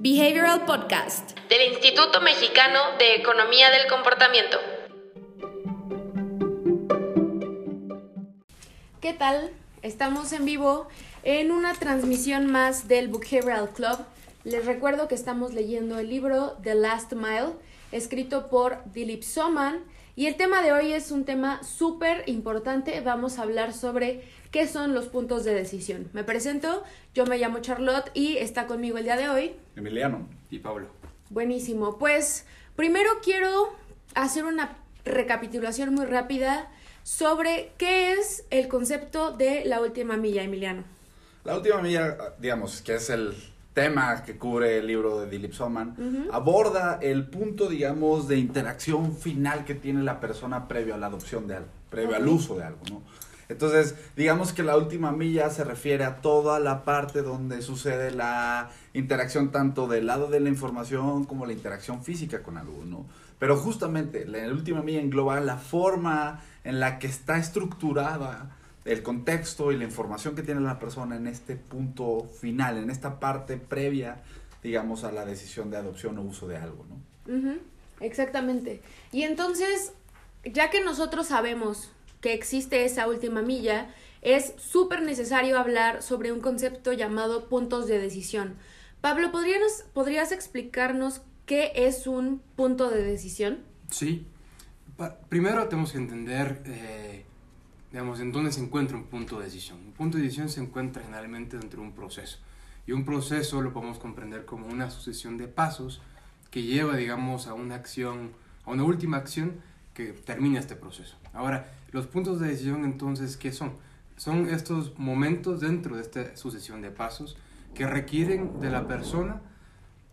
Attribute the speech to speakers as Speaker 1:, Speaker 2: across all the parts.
Speaker 1: Behavioral Podcast
Speaker 2: del Instituto Mexicano de Economía del Comportamiento.
Speaker 1: ¿Qué tal? Estamos en vivo en una transmisión más del Behavioral Club. Les recuerdo que estamos leyendo el libro The Last Mile, escrito por Dilip Soman. Y el tema de hoy es un tema súper importante. Vamos a hablar sobre qué son los puntos de decisión. Me presento, yo me llamo Charlotte y está conmigo el día de hoy.
Speaker 3: Emiliano y Pablo.
Speaker 1: Buenísimo. Pues primero quiero hacer una recapitulación muy rápida sobre qué es el concepto de la última milla, Emiliano.
Speaker 3: La última milla, digamos, que es el tema que cubre el libro de Dilip Soman, aborda el punto, digamos, de interacción final que tiene la persona previo a la adopción de algo, previo al uso de algo, ¿no? Entonces, digamos que la última milla se refiere a toda la parte donde sucede la interacción tanto del lado de la información como la interacción física con algo, ¿no? Pero justamente la última milla engloba la forma en la que está estructurada el contexto y la información que tiene la persona en este punto final, en esta parte previa, digamos, a la decisión de adopción o uso de algo, ¿no?
Speaker 1: Exactamente. Y entonces, ya que nosotros sabemos que existe esa última milla, es súper necesario hablar sobre un concepto llamado puntos de decisión. Pablo, ¿podrías, ¿podrías explicarnos qué es un punto de decisión?
Speaker 4: Sí. primero tenemos que entender, eh, digamos, en dónde se encuentra un punto de decisión. Un punto de decisión se encuentra generalmente dentro de un proceso. Y un proceso lo podemos comprender como una sucesión de pasos que lleva, digamos, a una acción, a una última acción que termina este proceso. Ahora, los puntos de decisión entonces, ¿qué son? Son estos momentos dentro de esta sucesión de pasos que requieren de la persona,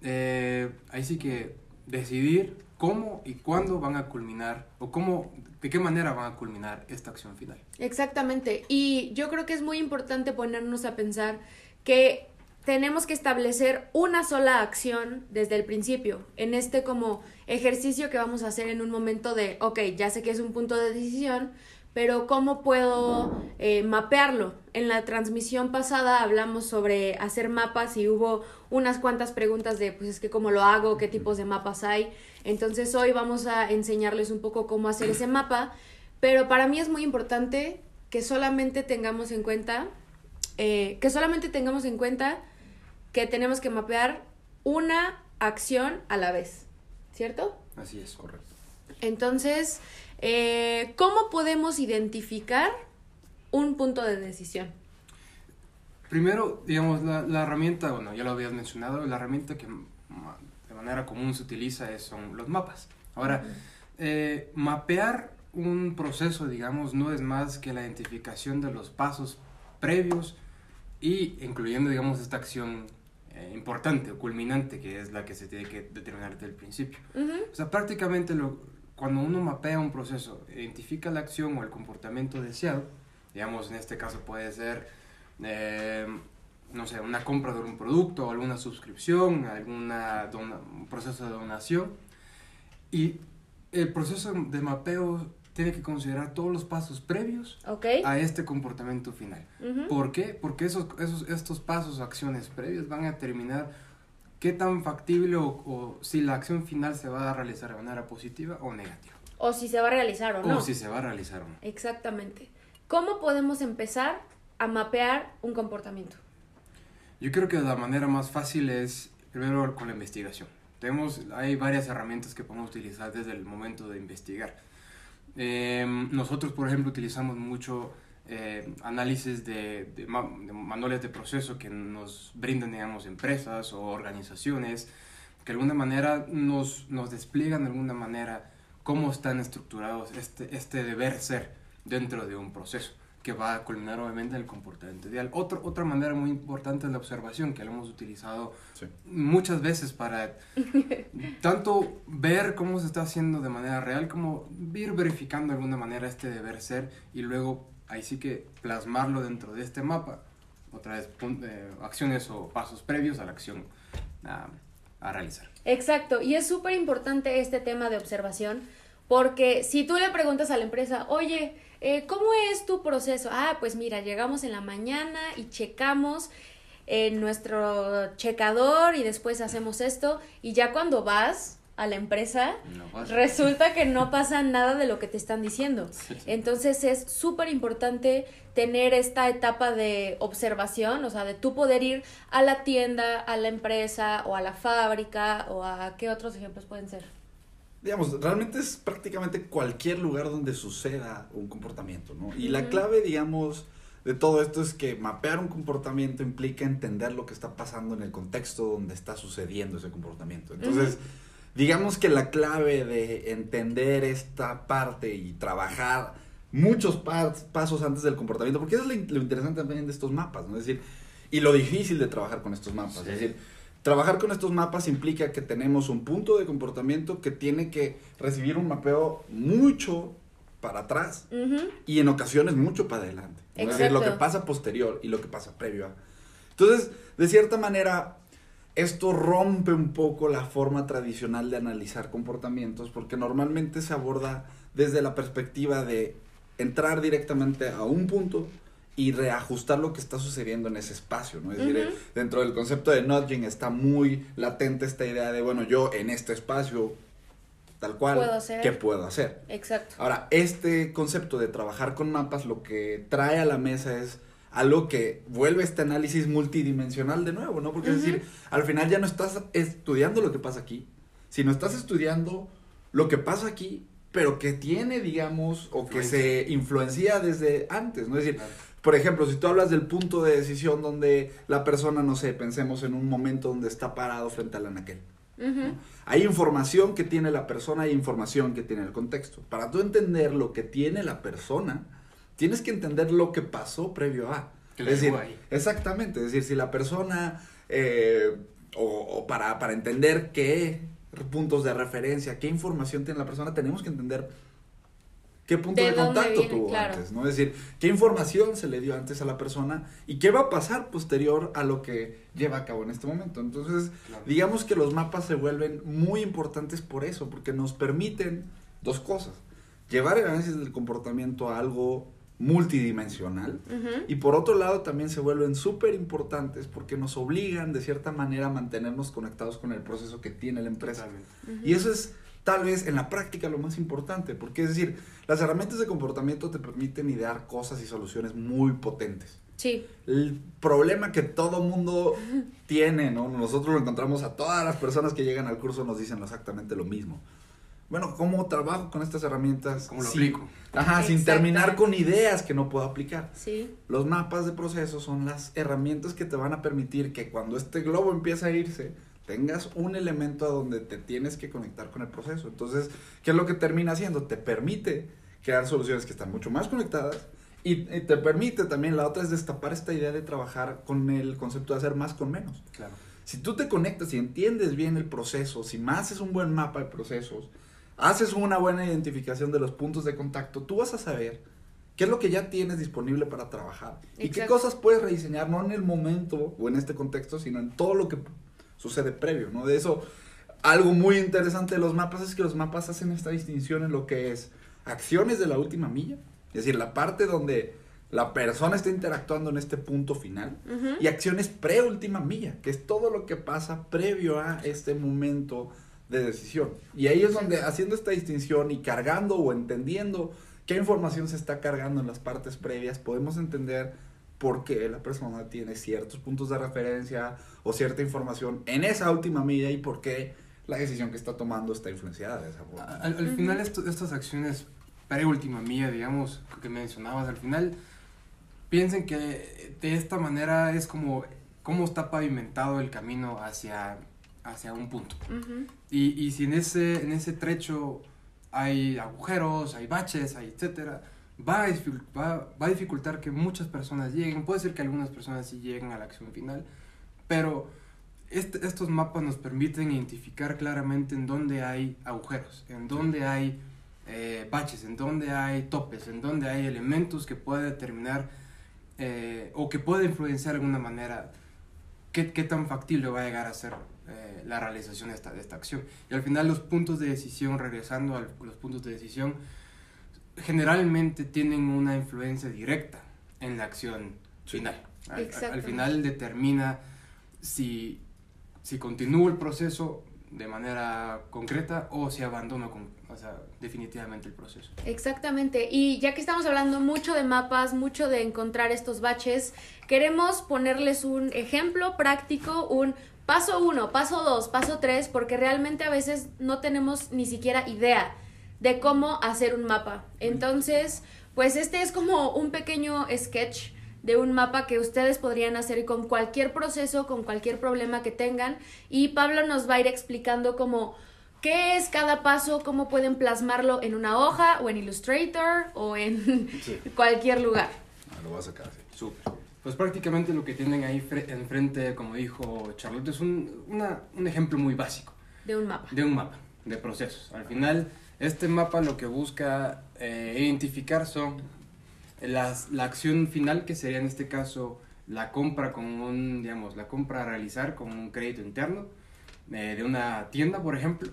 Speaker 4: eh, ahí sí que decidir cómo y cuándo van a culminar o cómo, de qué manera van a culminar esta acción final.
Speaker 1: Exactamente. Y yo creo que es muy importante ponernos a pensar que tenemos que establecer una sola acción desde el principio, en este como ejercicio que vamos a hacer en un momento de, ok, ya sé que es un punto de decisión, pero ¿cómo puedo eh, mapearlo? En la transmisión pasada hablamos sobre hacer mapas y hubo unas cuantas preguntas de, pues es que cómo lo hago, qué tipos de mapas hay. Entonces hoy vamos a enseñarles un poco cómo hacer ese mapa, pero para mí es muy importante que solamente tengamos en cuenta, eh, que solamente tengamos en cuenta que tenemos que mapear una acción a la vez, ¿cierto?
Speaker 3: Así es, correcto.
Speaker 1: Entonces, eh, ¿cómo podemos identificar un punto de decisión?
Speaker 4: Primero, digamos, la, herramienta, bueno, ya lo habías mencionado, la herramienta que de manera común se utiliza son los mapas. Ahora, eh, mapear un proceso, digamos, no es más que la identificación de los pasos previos y incluyendo, digamos, esta acción eh, importante o culminante, que es la que se tiene que determinar desde el principio. O sea, prácticamente lo, cuando uno mapea un proceso, identifica la acción o el comportamiento deseado, digamos, en este caso puede ser, eh, no sé, una compra de un producto, alguna suscripción, alguna un proceso de donación, y el proceso de mapeo tiene que considerar todos los pasos previos a este comportamiento final. ¿Por qué? Porque esos, esos, estos pasos, acciones previas van a determinar qué tan factible o, si la acción final se va a realizar de manera positiva o negativa.
Speaker 1: O si se va a realizar o no.
Speaker 4: O si se va a realizar o no.
Speaker 1: Exactamente. ¿Cómo podemos empezar a mapear un comportamiento?
Speaker 4: Yo creo que la manera más fácil es primero con la investigación. Tenemos, hay varias herramientas que podemos utilizar desde el momento de investigar. Em, nosotros, por ejemplo, utilizamos mucho eh, análisis de, manuales de proceso que nos brindan, digamos, empresas o organizaciones que de alguna manera nos, nos despliegan de alguna manera cómo están estructurados este, este deber ser dentro de un proceso que va a culminar obviamente en el comportamiento ideal. Otra, otra manera muy importante es la observación, que lo hemos utilizado muchas veces para tanto ver cómo se está haciendo de manera real, como ir verificando de alguna manera este deber ser y luego ahí sí que plasmarlo dentro de este mapa. Otra vez, eh, acciones o pasos previos a la acción a, a realizar.
Speaker 1: Exacto, y es súper importante este tema de observación, porque si tú le preguntas a la empresa, oye, eh, ¿cómo es tu proceso? Ah, pues mira, llegamos en la mañana y checamos en nuestro checador y después hacemos esto y ya cuando vas a la empresa
Speaker 4: No
Speaker 1: resulta que no pasa nada de lo que te están diciendo. Entonces es súper importante tener esta etapa de observación, o sea, de tú poder ir a la tienda, a la empresa o a la fábrica o a qué otros ejemplos pueden ser.
Speaker 3: digamos, realmente es prácticamente cualquier lugar donde suceda un comportamiento, ¿no? Y la clave, digamos, de todo esto es que mapear un comportamiento implica entender lo que está pasando en el contexto donde está sucediendo ese comportamiento. Entonces, digamos que la clave de entender esta parte y trabajar muchos pas- pasos antes del comportamiento, porque eso es lo, lo interesante también de estos mapas, ¿no? Es decir, y lo difícil de trabajar con estos mapas,
Speaker 4: Sí.
Speaker 3: es decir, Trabajar con estos mapas implica que tenemos un punto de comportamiento que tiene que recibir un mapeo mucho para atrás
Speaker 1: Ujú.
Speaker 3: y en ocasiones mucho para adelante. Es decir, lo que pasa posterior y lo que pasa previo a. Entonces, de cierta manera, esto rompe un poco la forma tradicional de analizar comportamientos porque normalmente se aborda desde la perspectiva de entrar directamente a un punto y reajustar lo que está sucediendo en ese espacio, ¿no? Es decir, dentro del concepto de nudging está muy latente esta idea de, bueno, yo en este espacio, tal cual,
Speaker 1: Puedo hacer.
Speaker 3: ¿qué puedo hacer?
Speaker 1: Exacto.
Speaker 3: Ahora, este concepto de trabajar con mapas lo que trae a la mesa es algo que vuelve este análisis multidimensional de nuevo, ¿no? Porque es decir, al final ya no estás estudiando lo que pasa aquí, sino estás estudiando lo que pasa aquí, pero que tiene, digamos, o que se influencia desde antes, ¿no? Es decir, por ejemplo, si tú hablas del punto de decisión donde la persona, no sé, pensemos en un momento donde está parado frente al anaquel.
Speaker 1: Ujú.
Speaker 3: Hay información que tiene la persona y información que tiene el contexto. Para tú entender lo que tiene la persona, tienes que entender lo que pasó previo a. Es
Speaker 4: le
Speaker 3: decir,
Speaker 4: ahí.
Speaker 3: exactamente, es decir, si la persona, eh, o, o para, para entender qué puntos de referencia, qué información tiene la persona, tenemos que entender qué punto
Speaker 1: ¿De
Speaker 3: contacto
Speaker 1: viene?
Speaker 3: tuvo
Speaker 1: Claro.
Speaker 3: antes, ¿no? Es decir, qué información se le dio antes a la persona y qué va a pasar posterior a lo que lleva a cabo en este momento. Entonces,
Speaker 4: Claro.
Speaker 3: digamos que los mapas se vuelven muy importantes por eso, porque nos permiten dos cosas. Llevar el análisis del comportamiento a algo multidimensional y por otro lado también se vuelven súper importantes porque nos obligan de cierta manera a mantenernos conectados con el proceso que tiene la empresa. Y eso es tal vez en la práctica lo más importante, porque es decir, las herramientas de comportamiento te permiten idear cosas y soluciones muy potentes.
Speaker 1: Sí.
Speaker 3: El problema que todo mundo tiene, ¿no? Nosotros lo encontramos a todas las personas que llegan al curso nos dicen exactamente lo mismo. Bueno, ¿cómo trabajo con estas herramientas?
Speaker 4: ¿Cómo lo
Speaker 3: sin-
Speaker 4: aplico?
Speaker 3: Ajá, sin terminar con ideas que no puedo aplicar.
Speaker 1: Sí.
Speaker 3: Los mapas de procesos son las herramientas que te van a permitir que cuando este globo empieza a irse, tengas un elemento a donde te tienes que conectar con el proceso. Entonces, ¿qué es lo que termina haciendo? Te permite crear soluciones que están mucho más conectadas y, y te permite también, la otra es destapar esta idea de trabajar con el concepto de hacer más con menos.
Speaker 4: Claro.
Speaker 3: Si tú te conectas y entiendes bien el proceso, si más haces un buen mapa de procesos, haces una buena identificación de los puntos de contacto, tú vas a saber qué es lo que ya tienes disponible para trabajar y qué cosas puedes rediseñar, no en el momento o en este contexto, sino en todo lo que sucede previo, ¿no? De eso, algo muy interesante de los mapas es que los mapas hacen esta distinción en lo que es acciones de la última milla, es decir, la parte donde la persona está interactuando en este punto final, y acciones pre-última milla, que es todo lo que pasa previo a este momento de decisión. Y ahí es donde haciendo esta distinción y cargando o entendiendo qué información se está cargando en las partes previas, podemos entender por qué la persona tiene ciertos puntos de referencia o cierta información en esa última milla y por qué la decisión que está tomando está influenciada de esa forma.
Speaker 4: Al, al final esto- estas acciones pre-última mía, digamos, que mencionabas, al final piensen que de esta manera es como cómo está pavimentado el camino hacia, hacia un punto.
Speaker 1: Ujú.
Speaker 4: Y, y si en ese, en ese trecho hay agujeros, hay baches, hay etcétera, va a, va, va a dificultar que muchas personas lleguen. Puede ser que algunas personas sí lleguen a la acción final, pero este- estos mapas nos permiten identificar claramente en dónde hay agujeros, en dónde hay eh, baches, en dónde hay topes, en dónde hay elementos que puede determinar eh, o que puede influenciar de alguna manera qué, qué tan factible va a llegar a ser eh, la realización de esta, de esta acción. Y al final los puntos de decisión, regresando a los puntos de decisión, generalmente tienen una influencia directa en la acción
Speaker 3: Sí.
Speaker 4: final. Al final determina si, si continúo el proceso de manera concreta o si abandono con, o sea, definitivamente el proceso.
Speaker 1: Exactamente. Y ya que estamos hablando mucho de mapas, mucho de encontrar estos baches, queremos ponerles un ejemplo práctico, un paso uno, paso dos, paso tres, porque realmente a veces no tenemos ni siquiera idea de cómo hacer un mapa. Entonces, pues este es como un pequeño sketch de un mapa que ustedes podrían hacer con cualquier proceso, con cualquier problema que tengan. Y Pablo nos va a ir explicando como qué es cada paso, cómo pueden plasmarlo en una hoja o en Illustrator o en
Speaker 3: Sí.
Speaker 1: cualquier lugar.
Speaker 3: Ah, lo a sacar, sí.
Speaker 4: Súper. Pues prácticamente lo que tienen ahí fre- enfrente, como dijo Charlotte, es un, una- un ejemplo muy básico
Speaker 1: De un mapa.
Speaker 4: de un mapa de procesos. Al final, este mapa lo que busca eh, identificar son las, la acción final, que sería en este caso la compra con un, digamos, la compra a realizar con un crédito interno eh, de una tienda, por ejemplo,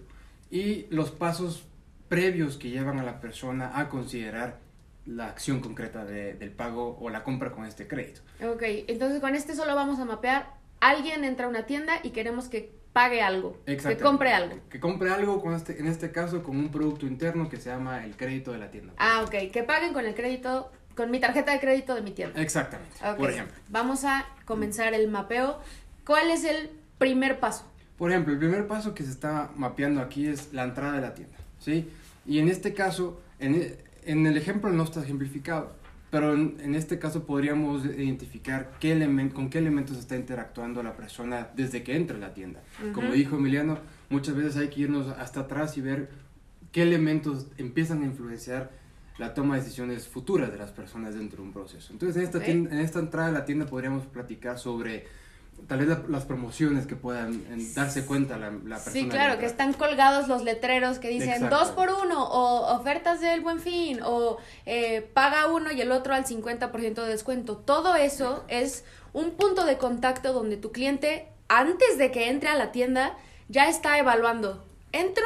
Speaker 4: y los pasos previos que llevan a la persona a considerar la acción concreta de- del pago o la compra con este crédito.
Speaker 1: Ok, entonces con este solo vamos a mapear. Alguien entra a una tienda y queremos que pague algo, que compre algo.
Speaker 4: Que compre algo, con este, en este caso, con un producto interno que se llama el crédito de la tienda.
Speaker 1: Ah, ok, que paguen con el crédito, con mi tarjeta de crédito de mi tienda.
Speaker 4: Exactamente, por ejemplo.
Speaker 1: Vamos a comenzar el mapeo. ¿Cuál es el primer paso?
Speaker 4: Por ejemplo, el primer paso que se está mapeando aquí es la entrada de la tienda, ¿sí? Y en este caso, en, e- en el ejemplo no está ejemplificado, pero en, en este caso podríamos identificar qué elemen- con qué elementos está interactuando la persona desde que entra a la tienda. Como
Speaker 1: Ujú.
Speaker 4: dijo Emiliano, muchas veces hay que irnos hasta atrás y ver qué elementos empiezan a influenciar la toma de decisiones futuras de las personas dentro de un proceso. Entonces, en esta,
Speaker 1: Ok.
Speaker 4: tienda- en esta entrada a la tienda podríamos platicar sobre tal vez la- las promociones que puedan en, darse cuenta la, la persona.
Speaker 1: Sí, claro, que están colgados los letreros que dicen
Speaker 4: Exacto.
Speaker 1: dos por uno o ofertas del buen fin o eh, paga uno y el otro al 50% de descuento. Todo eso es un punto de contacto donde tu cliente, antes de que entre a la tienda, ya está evaluando, ¿entro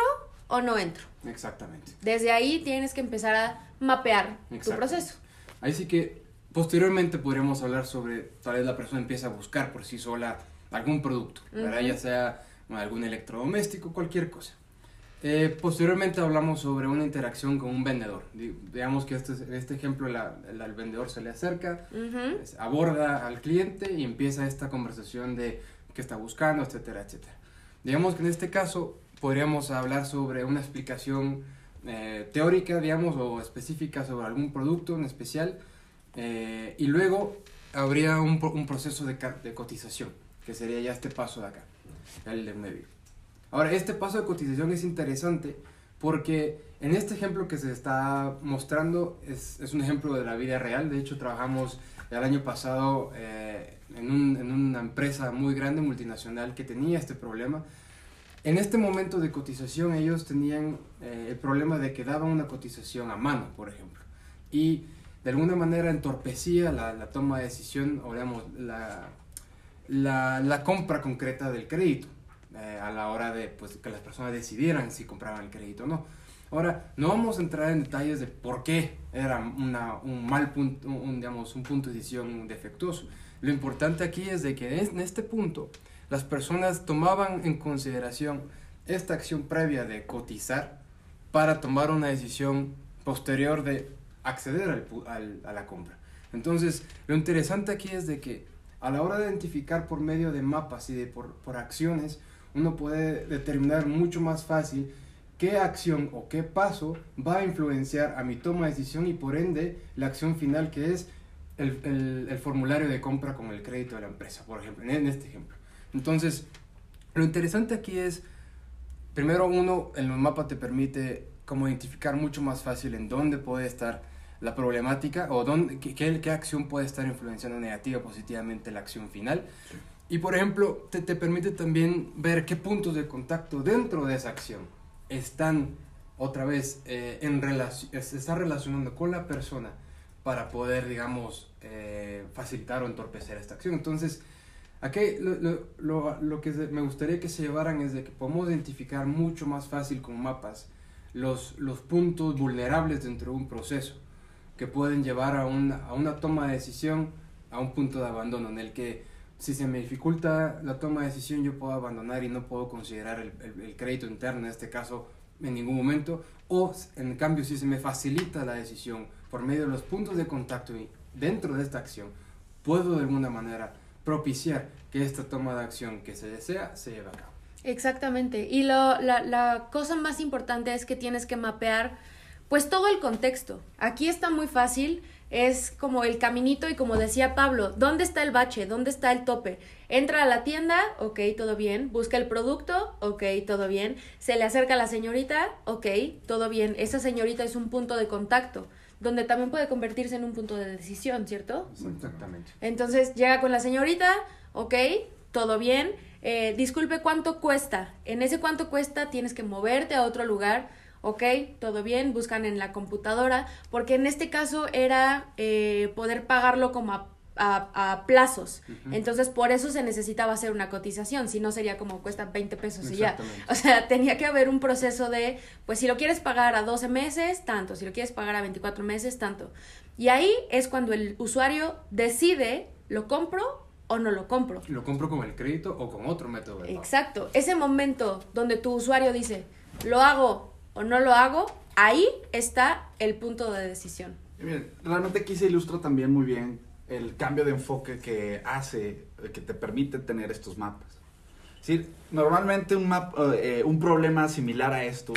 Speaker 1: o no entro?
Speaker 4: Exactamente.
Speaker 1: Desde ahí tienes que empezar a mapear tu proceso.
Speaker 4: Ahí sí que posteriormente podríamos hablar sobre, tal vez la persona empieza a buscar por sí sola algún producto, ¿verdad?
Speaker 1: Ujú.
Speaker 4: ya sea algún electrodoméstico, cualquier cosa. Eh, posteriormente hablamos sobre una interacción con un vendedor. Di- Digamos que este, en este ejemplo la- la- el vendedor se le acerca, aborda al cliente y empieza esta conversación de qué está buscando, etcétera, etcétera. Digamos que en este caso podríamos hablar sobre una explicación eh, teórica, digamos, o específica sobre algún producto en especial eh, y luego habría un, un proceso de, de cotización, que sería ya este paso de acá, el de medio. Ahora, este paso de cotización es interesante porque en este ejemplo que se está mostrando es, es un ejemplo de la vida real. De hecho, trabajamos el año pasado eh, en, un- en una empresa muy grande, multinacional, que tenía este problema. En este momento de cotización ellos tenían eh, el problema de que daban una cotización a mano, por ejemplo. Y de alguna manera entorpecía la, toma de decisión o la, la compra concreta del crédito eh, a la hora de pues, que las personas decidieran si compraban el crédito o no. Ahora, no vamos a entrar en detalles de por qué era una, un mal punto, un, digamos, un punto de decisión defectuoso. Lo importante aquí es de que en este punto las personas tomaban en consideración esta acción previa de cotizar para tomar una decisión posterior de acceder a la compra. Entonces, lo interesante aquí es de que a la hora de identificar por medio de mapas y de por, acciones, uno puede determinar mucho más fácil qué acción o qué paso va a influenciar a mi toma de decisión y por ende la acción final que es el, el- formulario de compra con el crédito de la empresa, por ejemplo, en este ejemplo. Entonces, lo interesante aquí es, primero uno, en los mapas te permite como identificar mucho más fácil en dónde puede estar la problemática o dónde, qué, qué- qué acción puede estar influenciando negativa o positivamente la acción final. Y por ejemplo, te, te permite también ver qué puntos de contacto dentro de esa acción están otra vez eh, en relación, se está relacionando con la persona para poder, digamos, eh, facilitar o entorpecer esta acción. Entonces, aquí lo, lo, lo, lo que me gustaría que se llevaran es de que podemos identificar mucho más fácil con mapas los, los puntos vulnerables dentro de un proceso que pueden llevar a una, a una toma de decisión, a un punto de abandono en el que si se me dificulta la toma de decisión yo puedo abandonar y no puedo considerar el, el- el crédito interno en este caso en ningún momento o en cambio si se me facilita la decisión por medio de los puntos de contacto y dentro de esta acción puedo de alguna manera propiciar que esta toma de acción que se desea se lleve a cabo.
Speaker 1: Exactamente. Y lo, la, la cosa más importante es que tienes que mapear pues todo el contexto. Aquí está muy fácil, es como el caminito y como decía Pablo, ¿dónde está el bache? ¿Dónde está el tope? Entra a la tienda, ok, todo bien. Busca el producto, ok, todo bien. Se le acerca a la señorita, ok, todo bien. Esa señorita es un punto de contacto, donde también puede convertirse en un punto de decisión, ¿cierto?
Speaker 4: Exactamente.
Speaker 1: Entonces llega con la señorita, ok, todo bien. Eh, disculpe, ¿cuánto cuesta? En ese cuánto cuesta tienes que moverte a otro lugar, ok, todo bien. Buscan en la computadora, porque en este caso era eh, poder pagarlo como a, a- a plazos. Entonces por eso se necesitaba hacer una cotización, si no sería como cuesta 20 pesos y ya. O sea, tenía que haber un proceso de, pues si lo quieres pagar a 12 meses, tanto, si lo quieres pagar a 24 meses, tanto. Y ahí es cuando el usuario decide, ¿lo compro o no lo compro?
Speaker 4: Lo compro con el crédito o con otro método de pago.
Speaker 1: Exacto. Ese momento donde tu usuario dice, ¿lo hago o no lo hago? Ahí está el punto de decisión.
Speaker 3: Realmente aquí se ilustra también muy bien el cambio de enfoque que hace, eh, que te permite tener estos mapas. Decir, normalmente un, map, eh, un problema similar a esto,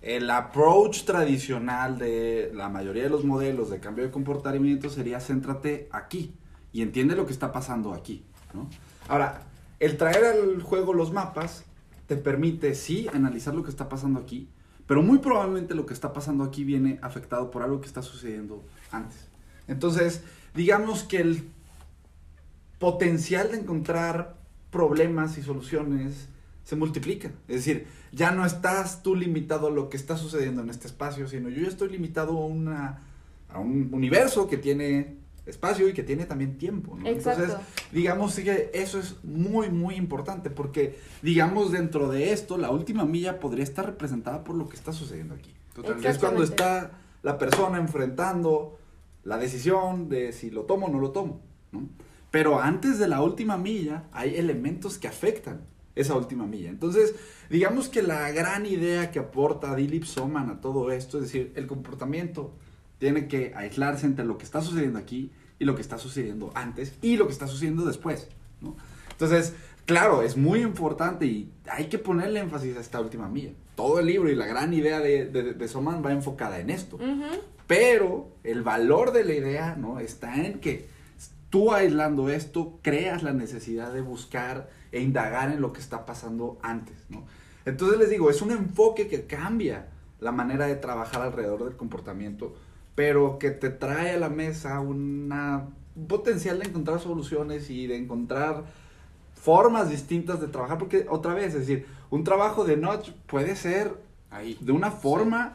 Speaker 3: el approach tradicional de la mayoría de los modelos de cambio de comportamiento sería céntrate aquí y entiende lo que está pasando aquí. ¿no? Ahora, el traer al juego los mapas te permite, sí, analizar lo que está pasando aquí, pero muy probablemente lo que está pasando aquí viene afectado por algo que está sucediendo antes. Entonces, digamos que el potencial de encontrar problemas y soluciones se multiplica. Es decir, ya no estás tú limitado a lo que está sucediendo en este espacio, sino yo ya estoy limitado a, una, a un universo que tiene espacio y que tiene también tiempo. ¿no?
Speaker 1: Exacto.
Speaker 3: Entonces, digamos que eso es muy, muy importante porque, digamos, dentro de esto, la última milla podría estar representada por lo que está sucediendo aquí.
Speaker 4: Totalmente.
Speaker 3: Es cuando está la persona enfrentando la decisión de si lo tomo o no lo tomo. ¿no? Pero antes de la última milla hay elementos que afectan esa última milla. Entonces, digamos que la gran idea que aporta Dilip Soman a todo esto, es decir, el comportamiento tiene que aislarse entre lo que está sucediendo aquí y lo que está sucediendo antes y lo que está sucediendo después. ¿no? Entonces, claro, es muy importante y hay que ponerle énfasis a esta última milla. Todo el libro y la gran idea de, de, de Soman va enfocada en esto.
Speaker 1: Ujú.
Speaker 3: Pero el valor de la idea, ¿no? Está en que tú aislando esto, creas la necesidad de buscar e indagar en lo que está pasando antes, ¿no? Entonces les digo, es un enfoque que cambia la manera de trabajar alrededor del comportamiento, pero que te trae a la mesa una un potencial de encontrar soluciones y de encontrar formas distintas de trabajar, porque otra vez, es decir, un trabajo de notch puede ser
Speaker 4: Ahí.
Speaker 3: de una forma,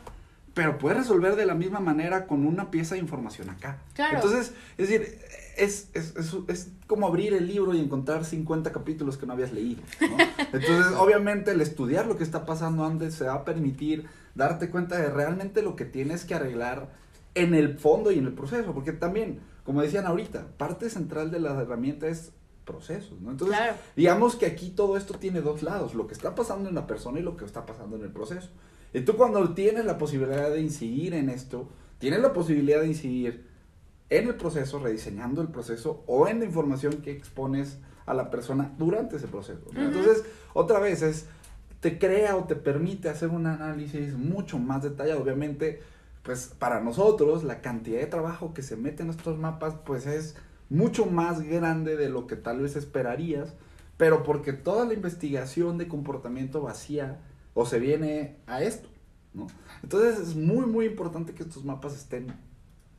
Speaker 3: pero puedes resolver de la misma manera con una pieza de información acá.
Speaker 1: Claro.
Speaker 3: Entonces, es decir, es, es, es, es como abrir el libro y encontrar 50 capítulos que no habías leído. ¿no? Entonces, obviamente, el estudiar lo que está pasando antes se va a permitir darte cuenta de realmente lo que tienes que arreglar en el fondo y en el proceso, porque también, como decían ahorita, parte central de la herramienta es procesos, ¿no? Entonces,
Speaker 1: Claro.
Speaker 3: digamos que aquí todo esto tiene dos lados, lo que está pasando en la persona y lo que está pasando en el proceso. Y tú cuando tienes la posibilidad de incidir en esto, tienes la posibilidad de incidir en el proceso, rediseñando el proceso o en la información que expones a la persona durante ese proceso. ¿no?
Speaker 1: Ujú.
Speaker 3: Entonces, otra vez, es, te crea o te permite hacer un análisis mucho más detallado. Obviamente, pues para nosotros la cantidad de trabajo que se mete en estos mapas, pues es mucho más grande de lo que tal vez esperarías, pero porque toda la investigación de comportamiento vacía o se viene a esto, ¿no? Entonces es muy, muy importante que estos mapas estén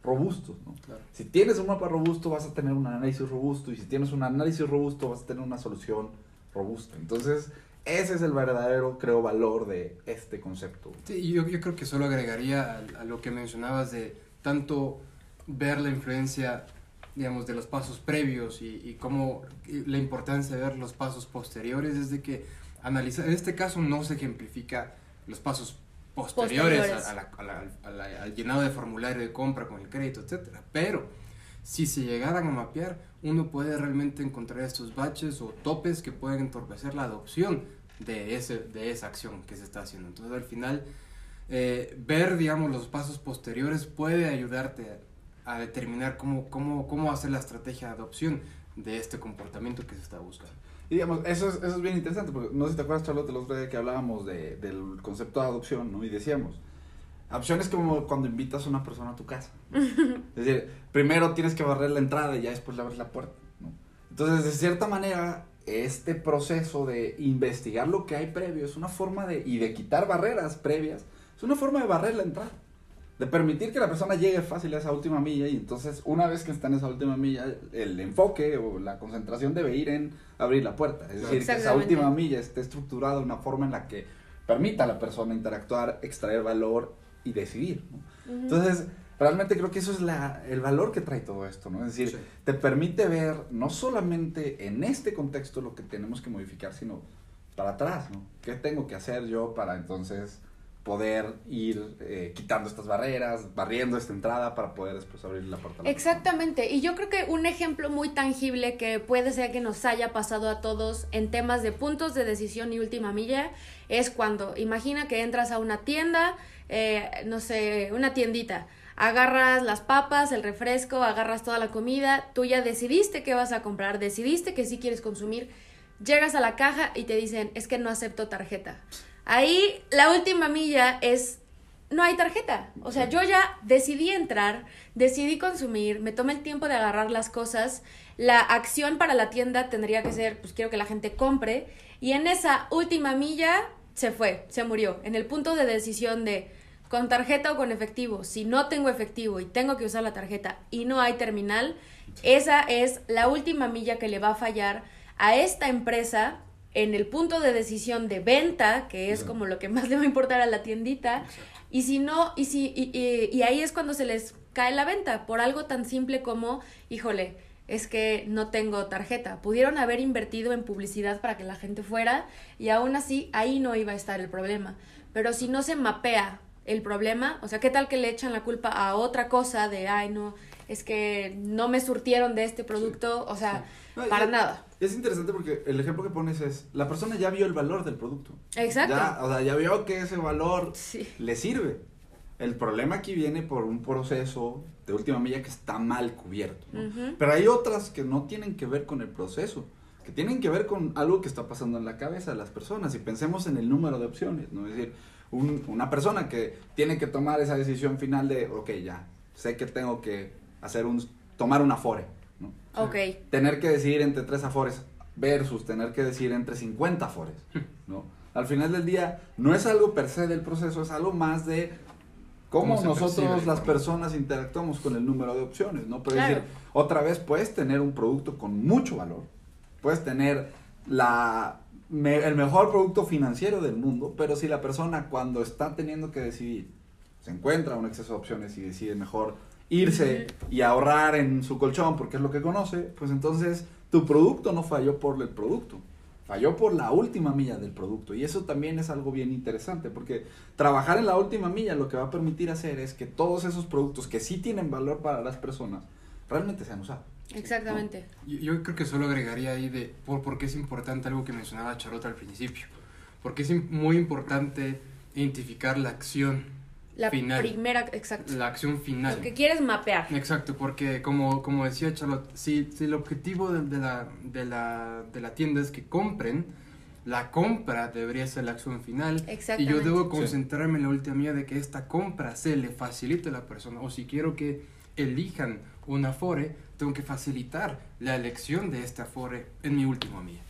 Speaker 3: robustos, ¿no?
Speaker 4: Claro.
Speaker 3: Si tienes un mapa robusto vas a tener un análisis robusto y si tienes un análisis robusto vas a tener una solución robusta. Entonces ese es el verdadero, creo, valor de este concepto.
Speaker 4: Sí, yo, yo creo que solo agregaría a, a lo que mencionabas de tanto ver la influencia, digamos, de los pasos previos y, y cómo y la importancia de ver los pasos posteriores es de que analizar, en este caso no se ejemplifica los pasos posteriores,
Speaker 1: Posteriores.
Speaker 4: a- a la- a la- a la- al llenado de formulario de compra con el crédito, etcétera, pero si se llegaran a mapear, uno puede realmente encontrar estos baches o topes que pueden entorpecer la adopción de, ese, de esa acción que se está haciendo. Entonces, al final, eh, ver, digamos, los pasos posteriores puede ayudarte a, determinar cómo, cómo, cómo hacer la estrategia de adopción de este comportamiento que se está buscando.
Speaker 3: Y digamos, eso es, eso es bien interesante, porque no sé si te acuerdas, Charlotte, el otro día que hablábamos de, del concepto de adopción, ¿no? Y decíamos, adopción es como cuando invitas a una persona a tu casa. es decir, primero tienes que barrer la entrada y ya después le abres la puerta, ¿no? Entonces, de cierta manera, este proceso de investigar lo que hay previo es una forma de, y de quitar barreras previas, es una forma de barrer la entrada. De permitir que la persona llegue fácil a esa última milla y entonces una vez que está en esa última milla, el enfoque o la concentración debe ir en abrir la puerta. Es decir, que esa última milla esté estructurada de una forma en la que permita a la persona interactuar, extraer valor y decidir. Entonces, realmente creo que eso es la, el valor que trae todo esto, ¿no? Es decir, te permite ver no solamente en este contexto lo que tenemos que modificar, sino para atrás, ¿no? ¿Qué tengo que hacer yo para entonces poder ir eh, quitando estas barreras, barriendo esta entrada para poder después abrir la puerta.
Speaker 1: Exactamente, y yo creo que un ejemplo muy tangible que puede ser que nos haya pasado a todos en temas de puntos de decisión y última milla es cuando, imagina que entras a una tienda, eh, no sé, una tiendita, agarras las papas, el refresco, agarras toda la comida, tú ya decidiste qué vas a comprar, decidiste que sí quieres consumir, llegas a la caja y te dicen, es que no acepto tarjeta Ahí la última milla es, no hay tarjeta. O sea, yo ya decidí entrar, decidí consumir, me tomé el tiempo de agarrar las cosas. La acción para la tienda tendría que ser, pues quiero que la gente compre. Y en esa última milla se fue, se murió. En el punto de decisión de con tarjeta o con efectivo. Si no tengo efectivo y tengo que usar la tarjeta y no hay terminal, esa es la última milla que le va a fallar a esta empresa en el punto de decisión de venta, que es como lo que más le va a importar a la tiendita, y si no, y, si, y, ahí es cuando se les cae la venta, por algo tan simple como, híjole, es que no tengo tarjeta. Pudieron haber invertido en publicidad para que la gente fuera y aún así ahí no iba a estar el problema. Pero si no se mapea el problema, o sea, ¿qué tal que le echan la culpa a otra cosa de, ay, no, es que no me surtieron de este producto? O sea, para nada.
Speaker 3: Es interesante porque el ejemplo que pones es, la persona ya vio el valor del producto.
Speaker 1: Exacto.
Speaker 3: Ya, o sea, ya vio que ese valor le sirve. El problema aquí viene por un proceso de última milla que está mal cubierto. Pero hay otras que no tienen que ver con el proceso, que tienen que ver con algo que está pasando en la cabeza de las personas. Y pensemos en el número de opciones, ¿no? Es decir, una persona que tiene que tomar esa decisión final de, ok, ya, sé que tengo que hacer un, tomar una fore
Speaker 1: Ok.
Speaker 3: Tener que decidir entre tres afores versus tener que decidir entre 50 afores, ¿no? Al final del día, no es algo per se del proceso, es algo más de cómo, nosotros las personas interactuamos con el número de opciones, ¿no? Pero decir, otra vez puedes tener un producto con mucho valor, puedes tener la, el mejor producto financiero del mundo, pero si la persona cuando está teniendo que decidir se encuentra un exceso de opciones y decide mejor irse y ahorrar en su colchón porque es lo que conoce, pues entonces tu producto no falló por el producto, falló por la última milla del producto. Y eso también es algo bien interesante porque trabajar en la última milla lo que va a permitir hacer es que todos esos productos que sí tienen valor para las personas realmente sean usados.
Speaker 1: Exactamente.
Speaker 4: Yo, creo que solo agregaría ahí de por, por qué es importante algo que mencionaba Charlotte al principio. Porque es muy importante identificar la acción
Speaker 1: la primera, exacto.
Speaker 4: La acción final.
Speaker 1: Lo que quieres mapear.
Speaker 4: Exacto, porque como, como decía Charlotte, si, si el objetivo de, la, de, la, de la tienda es que compren, la compra debería ser la acción final. Y yo debo concentrarme en la última mía de que esta compra se le facilite a la persona. O si quiero que elijan una Afore, tengo que facilitar la elección de esta Afore en mi última mía.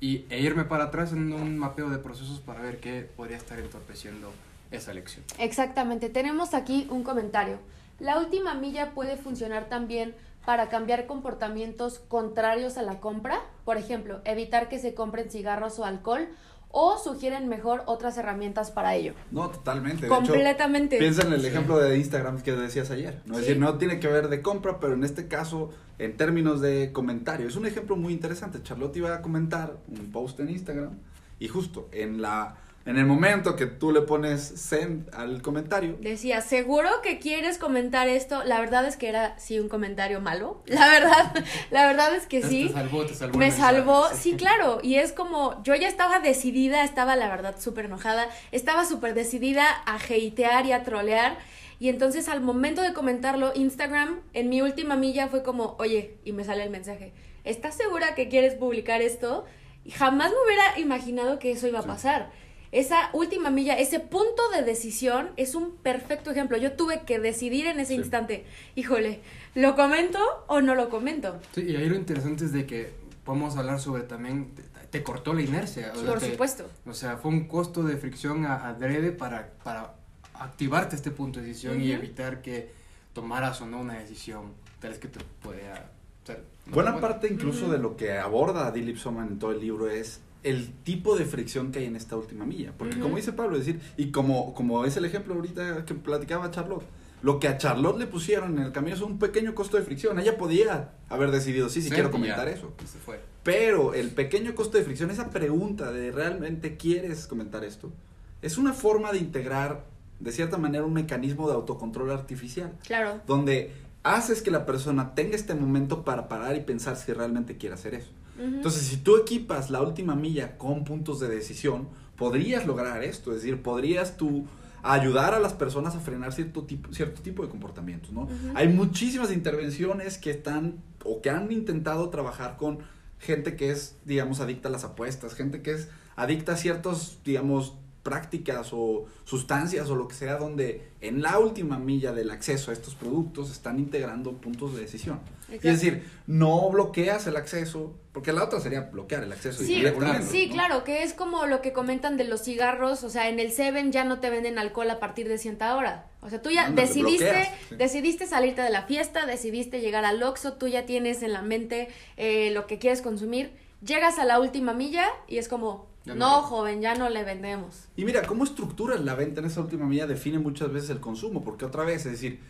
Speaker 4: Y, e irme para atrás en un mapeo de procesos para ver qué podría estar entorpeciendo esa elección.
Speaker 1: Exactamente. Tenemos aquí un comentario. La última milla puede funcionar también para cambiar comportamientos contrarios a la compra, por ejemplo, evitar que se compren cigarros o alcohol o sugieren mejor otras herramientas para ello.
Speaker 3: No, totalmente.
Speaker 1: Completamente.
Speaker 3: piensa en el ejemplo de Instagram que decías ayer. ¿no? Es decir, no tiene que ver de compra, pero en este caso, en términos de comentario. Es un ejemplo muy interesante. Charlotte iba a comentar un post en Instagram y justo en la En el momento que tú le pones send al comentario,
Speaker 1: Decía, seguro que quieres comentar esto. La verdad es que era sí un comentario malo. La verdad, la verdad es que sí.
Speaker 4: Te salvó, te salvó.
Speaker 1: Me salvó, sí, claro, y es como, yo ya estaba decidida, estaba la verdad súper enojada, estaba súper decidida a hatear y a trolear, y entonces al momento de comentarlo, Instagram en mi última milla fue como, oye, y me sale el mensaje, ¿estás segura que quieres publicar esto? Y jamás me hubiera imaginado que eso iba a pasar. Esa última milla, ese punto de decisión es un perfecto ejemplo. Yo tuve que decidir en ese
Speaker 3: Sí.
Speaker 1: instante, híjole, ¿lo comento o no lo comento?
Speaker 4: Sí, y ahí lo interesante es de que podemos hablar sobre también, te, te cortó la inercia. o sea,
Speaker 1: Por
Speaker 4: te-
Speaker 1: supuesto.
Speaker 4: O sea, fue un costo de fricción a- adrede para, para activarte este punto de decisión y evitar que tomaras o no una decisión tal vez que te no
Speaker 3: buena parte incluso de lo que aborda Dilip Soman en todo el libro es el tipo de fricción que hay en esta última milla. Porque como dice Pablo, es decir, y como, como es el ejemplo ahorita que platicaba Charlotte, lo que a Charlotte le pusieron en el camino es un pequeño costo de fricción. Ella podía haber decidido, sí, sí,
Speaker 4: Sí,
Speaker 3: quiero comentar
Speaker 4: ya,
Speaker 3: eso.
Speaker 4: y se fue.
Speaker 3: Pero el pequeño costo de fricción, esa pregunta de realmente quieres comentar esto, es una forma de integrar, de cierta manera, un mecanismo de autocontrol artificial,
Speaker 1: Claro.
Speaker 3: donde haces que la persona tenga este momento para parar y pensar si realmente quiere hacer eso. Entonces, si tú equipas la última milla con puntos de decisión, podrías lograr esto, es decir, podrías tú ayudar a las personas a frenar cierto tipo, cierto tipo de comportamientos, ¿no? Hay muchísimas intervenciones que están o que han intentado trabajar con gente que es, digamos, adicta a las apuestas, gente que es adicta a ciertos, digamos, prácticas o sustancias o lo que sea, donde en la última milla del acceso a estos productos están integrando puntos de decisión. Y es decir, no bloqueas el acceso, porque la otra sería bloquear el acceso
Speaker 1: Sí, sí,
Speaker 3: ¿no?
Speaker 1: claro, que es como lo que comentan de los cigarros, o sea, en el Seven ya no te venden alcohol a partir de cierta hora. O sea, tú ya
Speaker 3: Ándale,
Speaker 1: decidiste,
Speaker 3: bloqueas, sí.
Speaker 1: decidiste salirte de la fiesta, decidiste llegar al Oxxo, tú ya tienes en la mente eh, lo que quieres consumir, llegas a la última milla y es como,
Speaker 4: no
Speaker 1: no,
Speaker 4: hay".
Speaker 1: joven, ya no le vendemos.
Speaker 3: Y mira, cómo estructuras la venta en esa última milla define muchas veces el consumo, porque otra vez, es decir,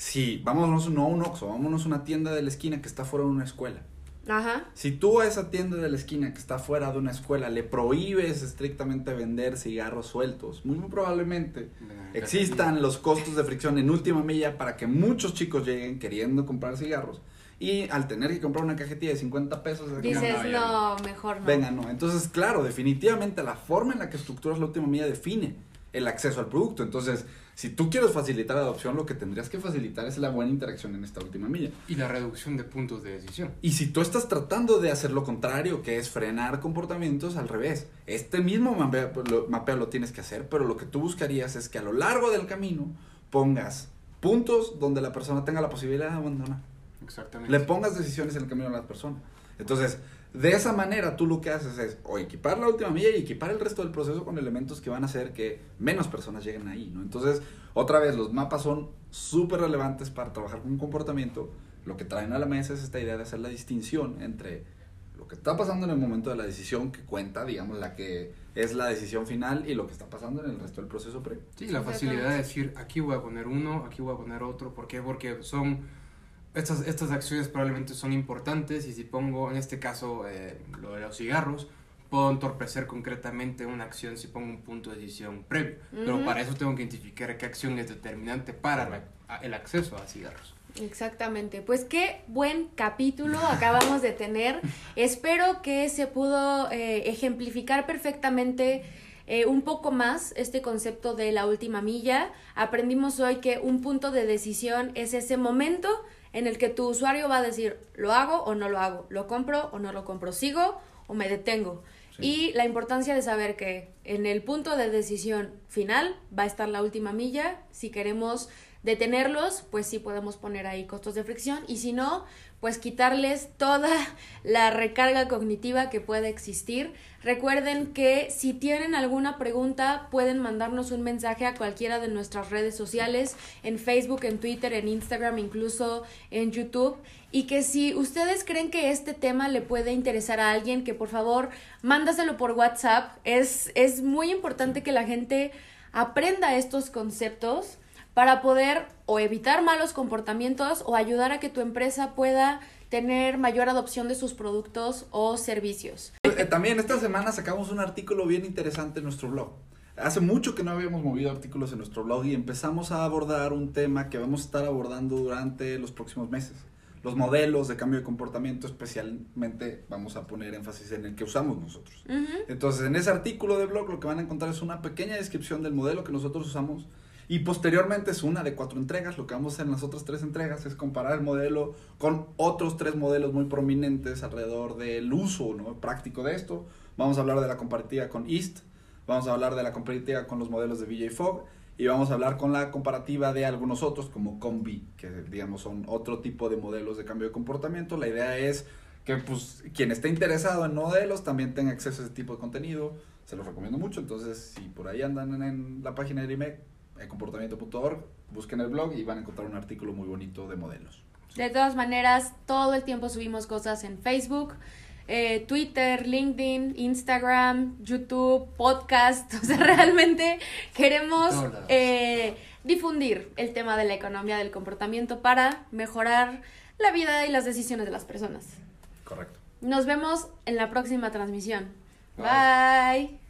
Speaker 3: si vámonos no a un Oxxo, vámonos a una tienda de la esquina que está fuera de una escuela.
Speaker 1: Ajá.
Speaker 3: Si tú a esa tienda de la esquina que está fuera de una escuela le prohíbes estrictamente vender cigarros sueltos, muy probablemente existan los costos de fricción en última milla para que muchos chicos lleguen queriendo comprar cigarros y al tener que comprar una cajetilla de 50 pesos,
Speaker 1: Dices,
Speaker 4: no,
Speaker 1: no, mejor no.
Speaker 3: venga, no. Entonces, claro, definitivamente la forma en la que estructuras la última milla define el acceso al producto. Entonces, si tú quieres facilitar la adopción, lo que tendrías que facilitar es la buena interacción en esta última milla.
Speaker 4: Y la reducción de puntos de decisión.
Speaker 3: Y si tú estás tratando de hacer lo contrario, que es frenar comportamientos, al revés. Este mismo mapeo lo, mapeo lo tienes que hacer, pero lo que tú buscarías es que a lo largo del camino pongas puntos donde la persona tenga la posibilidad de abandonar.
Speaker 4: Exactamente.
Speaker 3: Le pongas decisiones en el camino a la persona. Entonces, de esa manera tú lo que haces es o equipar la última milla y equipar el resto del proceso con elementos que van a hacer que menos personas lleguen ahí, ¿no? Entonces, otra vez, los mapas son súper relevantes para trabajar con un comportamiento. Lo que traen a la mesa es esta idea de hacer la distinción entre lo que está pasando en el momento de la decisión que cuenta, digamos, la que es la decisión final y lo que está pasando en el resto del proceso previo.
Speaker 4: Sí, la facilidad de decir, aquí voy a poner uno, aquí voy a poner otro. ¿Por qué? Porque son... Estas, estas acciones probablemente son importantes y si pongo, en este caso, eh, lo de los cigarros, puedo entorpecer concretamente una acción si pongo un punto de decisión previo. Pero para eso tengo que identificar qué acción es determinante para la- a- el acceso a cigarros.
Speaker 1: Exactamente, pues qué buen capítulo acabamos de tener. Espero que se pudo eh, ejemplificar perfectamente eh, un poco más este concepto de la última milla. Aprendimos hoy que un punto de decisión es ese momento en el que tu usuario va a decir, ¿lo hago o no lo hago? ¿Lo compro o no lo compro? ¿Sigo o me detengo?
Speaker 3: Sí.
Speaker 1: Y la importancia de saber que en el punto de decisión final va a estar la última milla. Si queremos detenerlos, pues sí podemos poner ahí costos de fricción y si no, pues quitarles toda la recarga cognitiva que pueda existir. Recuerden que si tienen alguna pregunta pueden mandarnos un mensaje a cualquiera de nuestras redes sociales, en Facebook, en Twitter, en Instagram, incluso en YouTube. Y que si ustedes creen que este tema le puede interesar a alguien, que por favor mándaselo por WhatsApp. Es, es muy importante que la gente aprenda estos conceptos para poder o evitar malos comportamientos o ayudar a que tu empresa pueda tener mayor adopción de sus productos o servicios.
Speaker 3: Eh, También esta semana sacamos un artículo bien interesante en nuestro blog. Hace mucho que no habíamos movido artículos en nuestro blog y empezamos a abordar un tema que vamos a estar abordando durante los próximos meses. Los modelos de cambio de comportamiento, especialmente vamos a poner énfasis en el que usamos nosotros. Entonces, en ese artículo de blog lo que van a encontrar es una pequeña descripción del modelo que nosotros usamos y posteriormente es una de cuatro entregas. Lo que vamos a hacer en las otras tres entregas es comparar el modelo con otros tres modelos muy prominentes alrededor del uso ¿no? práctico de esto. Vamos a hablar de la comparativa con East, vamos a hablar de la comparativa con los modelos de VJ Fog y vamos a hablar con la comparativa de algunos otros como Combi, que digamos son otro tipo de modelos de cambio de comportamiento. La idea es que pues quien esté interesado en modelos también tenga acceso a ese tipo de contenido. Se los recomiendo mucho. Entonces, si por ahí andan en la página de IMEC, comportamiento.org, busquen el blog y van a encontrar un artículo muy bonito de modelos.
Speaker 1: De todas maneras, todo el tiempo subimos cosas en Facebook, eh, Twitter, LinkedIn, Instagram, YouTube, podcast. O sea, realmente queremos eh, difundir el tema de la economía del comportamiento para mejorar la vida y las decisiones de las personas.
Speaker 3: Correcto.
Speaker 1: Nos vemos en la próxima transmisión.
Speaker 3: Bye.
Speaker 1: Bye.